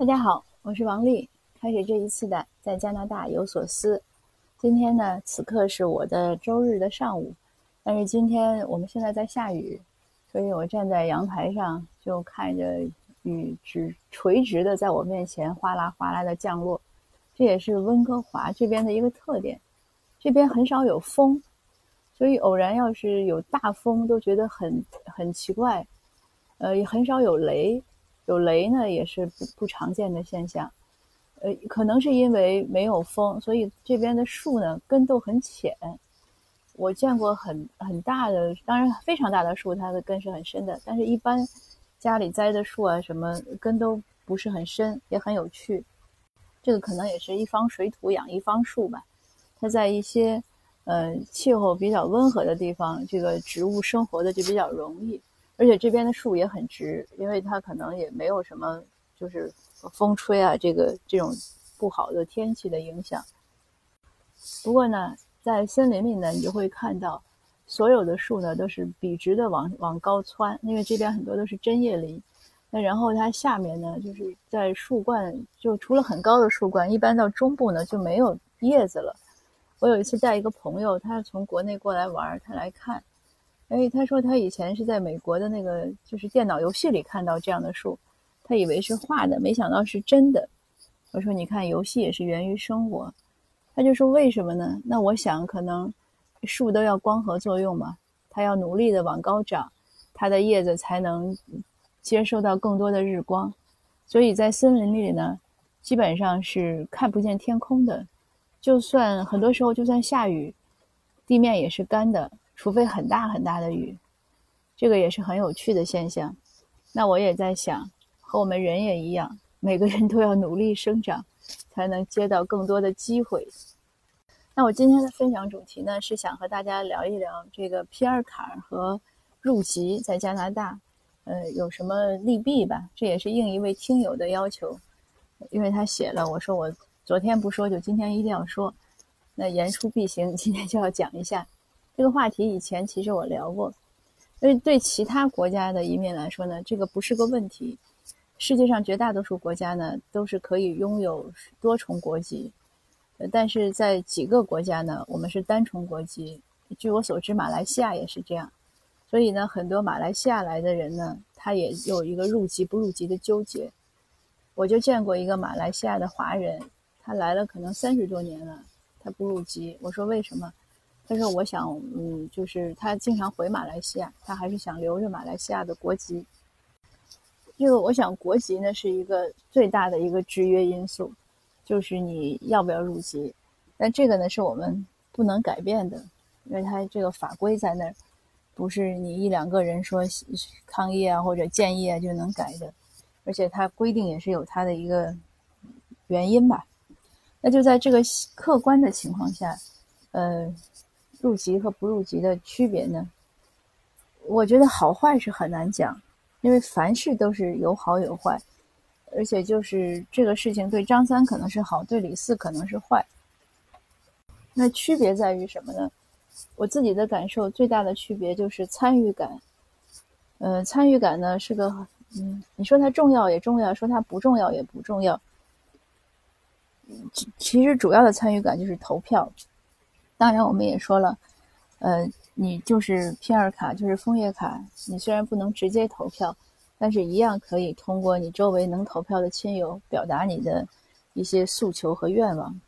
大家好，我是王丽。开始这一次的在加拿大有所思。今天呢，此刻是我的周日的上午，但是今天我们现在在下雨，所以我站在阳台上就看着雨直垂直的在我面前哗啦哗啦的降落。这也是温哥华这边的一个特点，这边很少有风，所以偶然要是有大风都觉得很很奇怪。呃，也很少有雷。有雷呢，也是不不常见的现象，呃，可能是因为没有风，所以这边的树呢根都很浅。我见过很很大的，当然非常大的树，它的根是很深的。但是，一般家里栽的树啊，什么根都不是很深，也很有趣。这个可能也是一方水土养一方树吧。它在一些呃气候比较温和的地方，这个植物生活的就比较容易。而且这边的树也很直，因为它可能也没有什么，就是风吹啊，这个这种不好的天气的影响。不过呢，在森林里呢，你就会看到所有的树呢都是笔直的往往高窜，因为这边很多都是针叶林。那然后它下面呢，就是在树冠，就除了很高的树冠，一般到中部呢就没有叶子了。我有一次带一个朋友，他从国内过来玩，他来看。哎，他说他以前是在美国的那个就是电脑游戏里看到这样的树，他以为是画的，没想到是真的。我说你看，游戏也是源于生活。他就说为什么呢？那我想可能树都要光合作用嘛，它要努力的往高长，它的叶子才能接受到更多的日光。所以在森林里呢，基本上是看不见天空的，就算很多时候就算下雨，地面也是干的。除非很大很大的雨，这个也是很有趣的现象。那我也在想，和我们人也一样，每个人都要努力生长，才能接到更多的机会。那我今天的分享主题呢，是想和大家聊一聊这个 PR 卡和入籍在加拿大，呃，有什么利弊吧？这也是应一位听友的要求，因为他写了，我说我昨天不说，就今天一定要说。那言出必行，今天就要讲一下。这个话题以前其实我聊过，所以对其他国家的移民来说呢，这个不是个问题。世界上绝大多数国家呢都是可以拥有多重国籍，但是在几个国家呢，我们是单重国籍。据我所知，马来西亚也是这样。所以呢，很多马来西亚来的人呢，他也有一个入籍不入籍的纠结。我就见过一个马来西亚的华人，他来了可能三十多年了，他不入籍。我说为什么？但是：“我想，嗯，就是他经常回马来西亚，他还是想留着马来西亚的国籍。这个，我想国籍呢是一个最大的一个制约因素，就是你要不要入籍。但这个呢是我们不能改变的，因为他这个法规在那儿，不是你一两个人说抗议啊或者建议啊就能改的，而且它规定也是有它的一个原因吧。那就在这个客观的情况下，呃。”入籍和不入籍的区别呢？我觉得好坏是很难讲，因为凡事都是有好有坏，而且就是这个事情对张三可能是好，对李四可能是坏。那区别在于什么呢？我自己的感受最大的区别就是参与感。呃，参与感呢是个，嗯，你说它重要也重要，说它不重要也不重要。其实主要的参与感就是投票。当然，我们也说了，呃，你就是 PR 卡，就是枫叶卡。你虽然不能直接投票，但是一样可以通过你周围能投票的亲友表达你的一些诉求和愿望。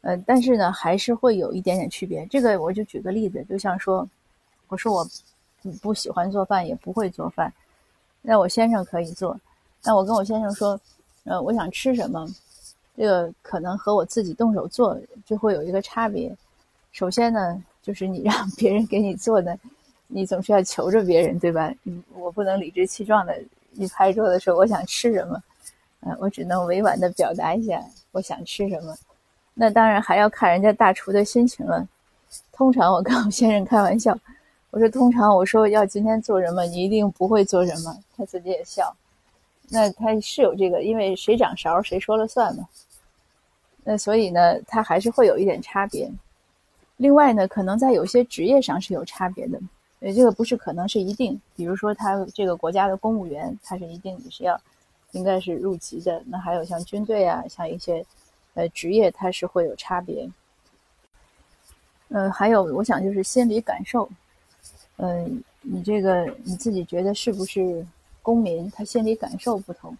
呃，但是呢，还是会有一点点区别。这个我就举个例子，就像说，我说我不喜欢做饭，也不会做饭，那我先生可以做。那我跟我先生说，呃，我想吃什么，这个可能和我自己动手做就会有一个差别。首先呢，就是你让别人给你做的，你总是要求着别人，对吧？嗯，我不能理直气壮的一拍桌子说我想吃什么，嗯，我只能委婉的表达一下我想吃什么。那当然还要看人家大厨的心情了。通常我跟我先生开玩笑，我说通常我说要今天做什么，你一定不会做什么，他自己也笑。那他是有这个，因为谁掌勺谁说了算嘛。那所以呢，他还是会有一点差别。另外呢，可能在有些职业上是有差别的，呃，这个不是可能是一定。比如说，他这个国家的公务员，他是一定你是要，应该是入籍的。那还有像军队啊，像一些呃职业，它是会有差别。呃，还有我想就是心理感受，嗯，你这个你自己觉得是不是公民，他心理感受不同。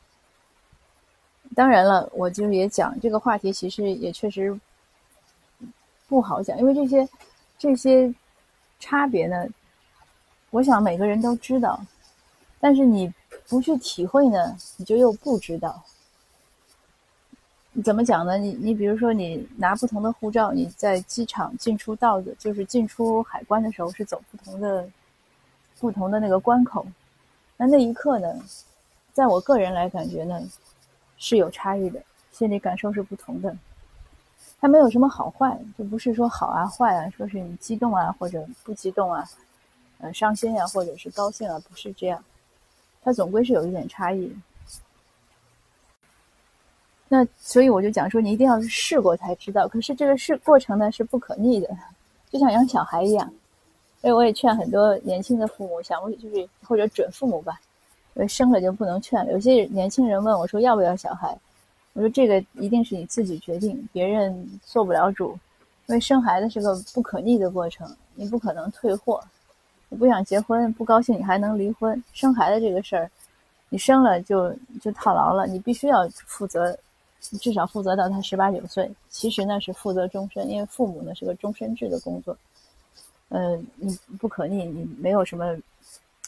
当然了，我就是也讲这个话题，其实也确实不好讲，因为这些这些差别呢，我想每个人都知道，但是你不去体会呢，你就又不知道。怎么讲呢？你你比如说，你拿不同的护照，你在机场进出道的，就是进出海关的时候是走不同的不同的那个关口，那那一刻呢，在我个人来感觉呢。是有差异的，心理感受是不同的。它没有什么好坏，就不是说好啊坏啊，说是你激动啊或者不激动啊，呃伤心呀或者是高兴啊，不是这样。它总归是有一点差异。那所以我就讲说，你一定要试过才知道。可是这个试过程呢是不可逆的，就像养小孩一样。所以我也劝很多年轻的父母，想不就是或者准父母吧。因为生了就不能劝了。有些年轻人问我说：“要不要小孩？”我说：“这个一定是你自己决定，别人做不了主。因为生孩子是个不可逆的过程，你不可能退货。你不想结婚，不高兴，你还能离婚。生孩子这个事儿，你生了就就套牢了，你必须要负责，至少负责到他十八九岁。其实呢是负责终身，因为父母呢是个终身制的工作。嗯，你不可逆，你没有什么。”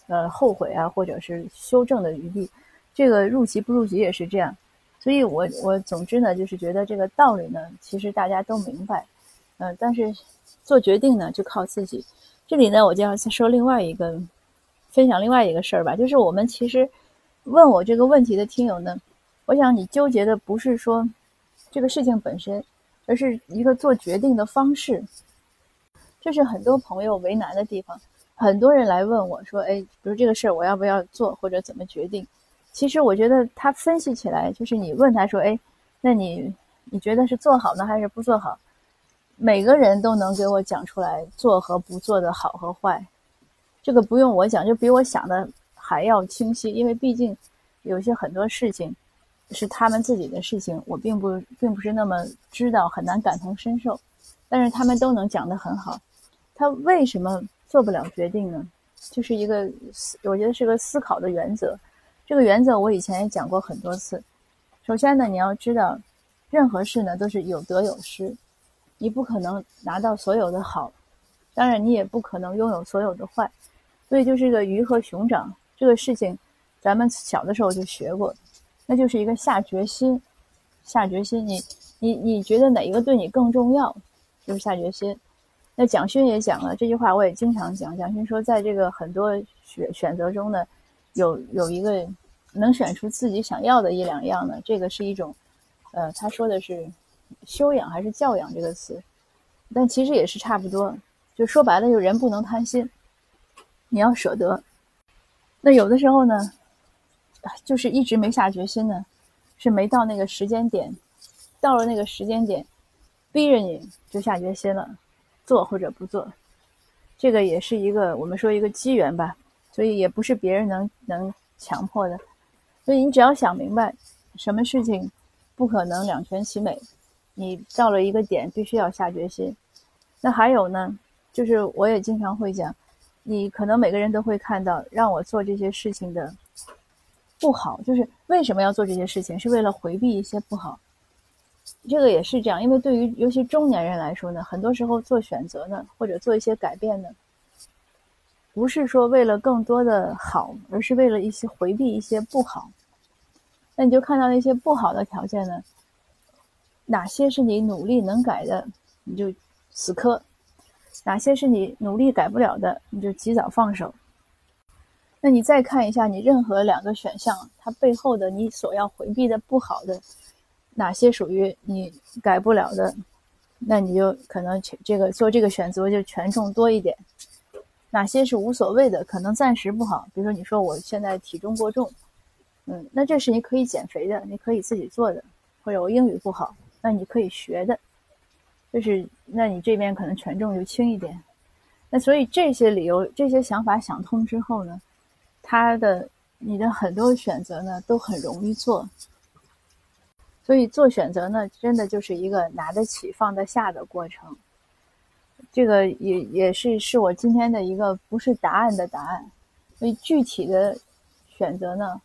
呃，后悔啊，或者是修正的余地，这个入籍不入籍也是这样，所以我我总之呢，就是觉得这个道理呢，其实大家都明白，嗯，但是做决定呢，就靠自己。这里呢，我就要再说另外一个，分享另外一个事儿吧，就是我们其实问我这个问题的听友呢，我想你纠结的不是说这个事情本身，而是一个做决定的方式，这是很多朋友为难的地方。很多人来问我说：“哎，比如这个事儿，我要不要做，或者怎么决定？”其实我觉得他分析起来，就是你问他说：“哎，那你你觉得是做好呢，还是不做好？”每个人都能给我讲出来做和不做的好和坏，这个不用我讲，就比我想的还要清晰。因为毕竟有些很多事情是他们自己的事情，我并不并不是那么知道，很难感同身受。但是他们都能讲得很好，他为什么？做不了决定呢，就是一个，我觉得是个思考的原则。这个原则我以前也讲过很多次。首先呢，你要知道，任何事呢都是有得有失，你不可能拿到所有的好，当然你也不可能拥有所有的坏。所以就是个鱼和熊掌这个事情，咱们小的时候就学过，那就是一个下决心，下决心。你你你觉得哪一个对你更重要，就是下决心。那蒋勋也讲了这句话，我也经常讲。蒋勋说，在这个很多选选择中呢，有有一个能选出自己想要的一两样呢，这个是一种，呃，他说的是修养还是教养这个词，但其实也是差不多。就说白了，就人不能贪心，你要舍得。那有的时候呢，就是一直没下决心呢，是没到那个时间点，到了那个时间点，逼着你就下决心了。做或者不做，这个也是一个我们说一个机缘吧，所以也不是别人能能强迫的。所以你只要想明白，什么事情不可能两全其美，你到了一个点必须要下决心。那还有呢，就是我也经常会讲，你可能每个人都会看到让我做这些事情的不好，就是为什么要做这些事情，是为了回避一些不好。这个也是这样，因为对于尤其中年人来说呢，很多时候做选择呢，或者做一些改变呢，不是说为了更多的好，而是为了一些回避一些不好。那你就看到那些不好的条件呢，哪些是你努力能改的，你就死磕；哪些是你努力改不了的，你就及早放手。那你再看一下你任何两个选项，它背后的你所要回避的不好的。哪些属于你改不了的，那你就可能这个做这个选择就权重多一点。哪些是无所谓的，可能暂时不好，比如说你说我现在体重过重，嗯，那这是你可以减肥的，你可以自己做的，或者我英语不好，那你可以学的，就是那你这边可能权重就轻一点。那所以这些理由、这些想法想通之后呢，他的你的很多选择呢都很容易做。所以做选择呢，真的就是一个拿得起放得下的过程。这个也也是是我今天的一个不是答案的答案。所以具体的选择呢，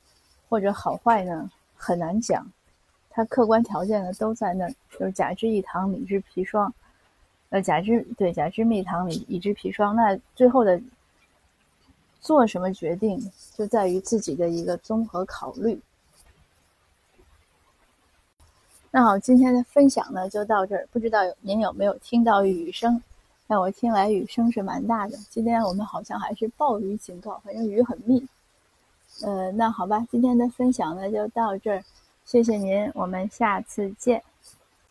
或者好坏呢，很难讲。它客观条件呢都在那儿，就是甲之以糖，乙之砒霜。呃，甲之对甲之蜜糖，乙乙之砒霜。那最后的做什么决定，就在于自己的一个综合考虑。那好，今天的分享呢就到这儿。不知道您有没有听到雨声？但我听来，雨声是蛮大的。今天我们好像还是暴雨警告，反正雨很密。呃，那好吧，今天的分享呢就到这儿，谢谢您，我们下次见。